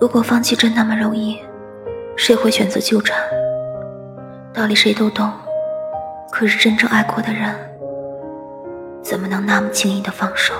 如果放弃真那么容易谁会选择纠缠？道理谁都懂可是真正爱过的人怎么能那么轻易的放手？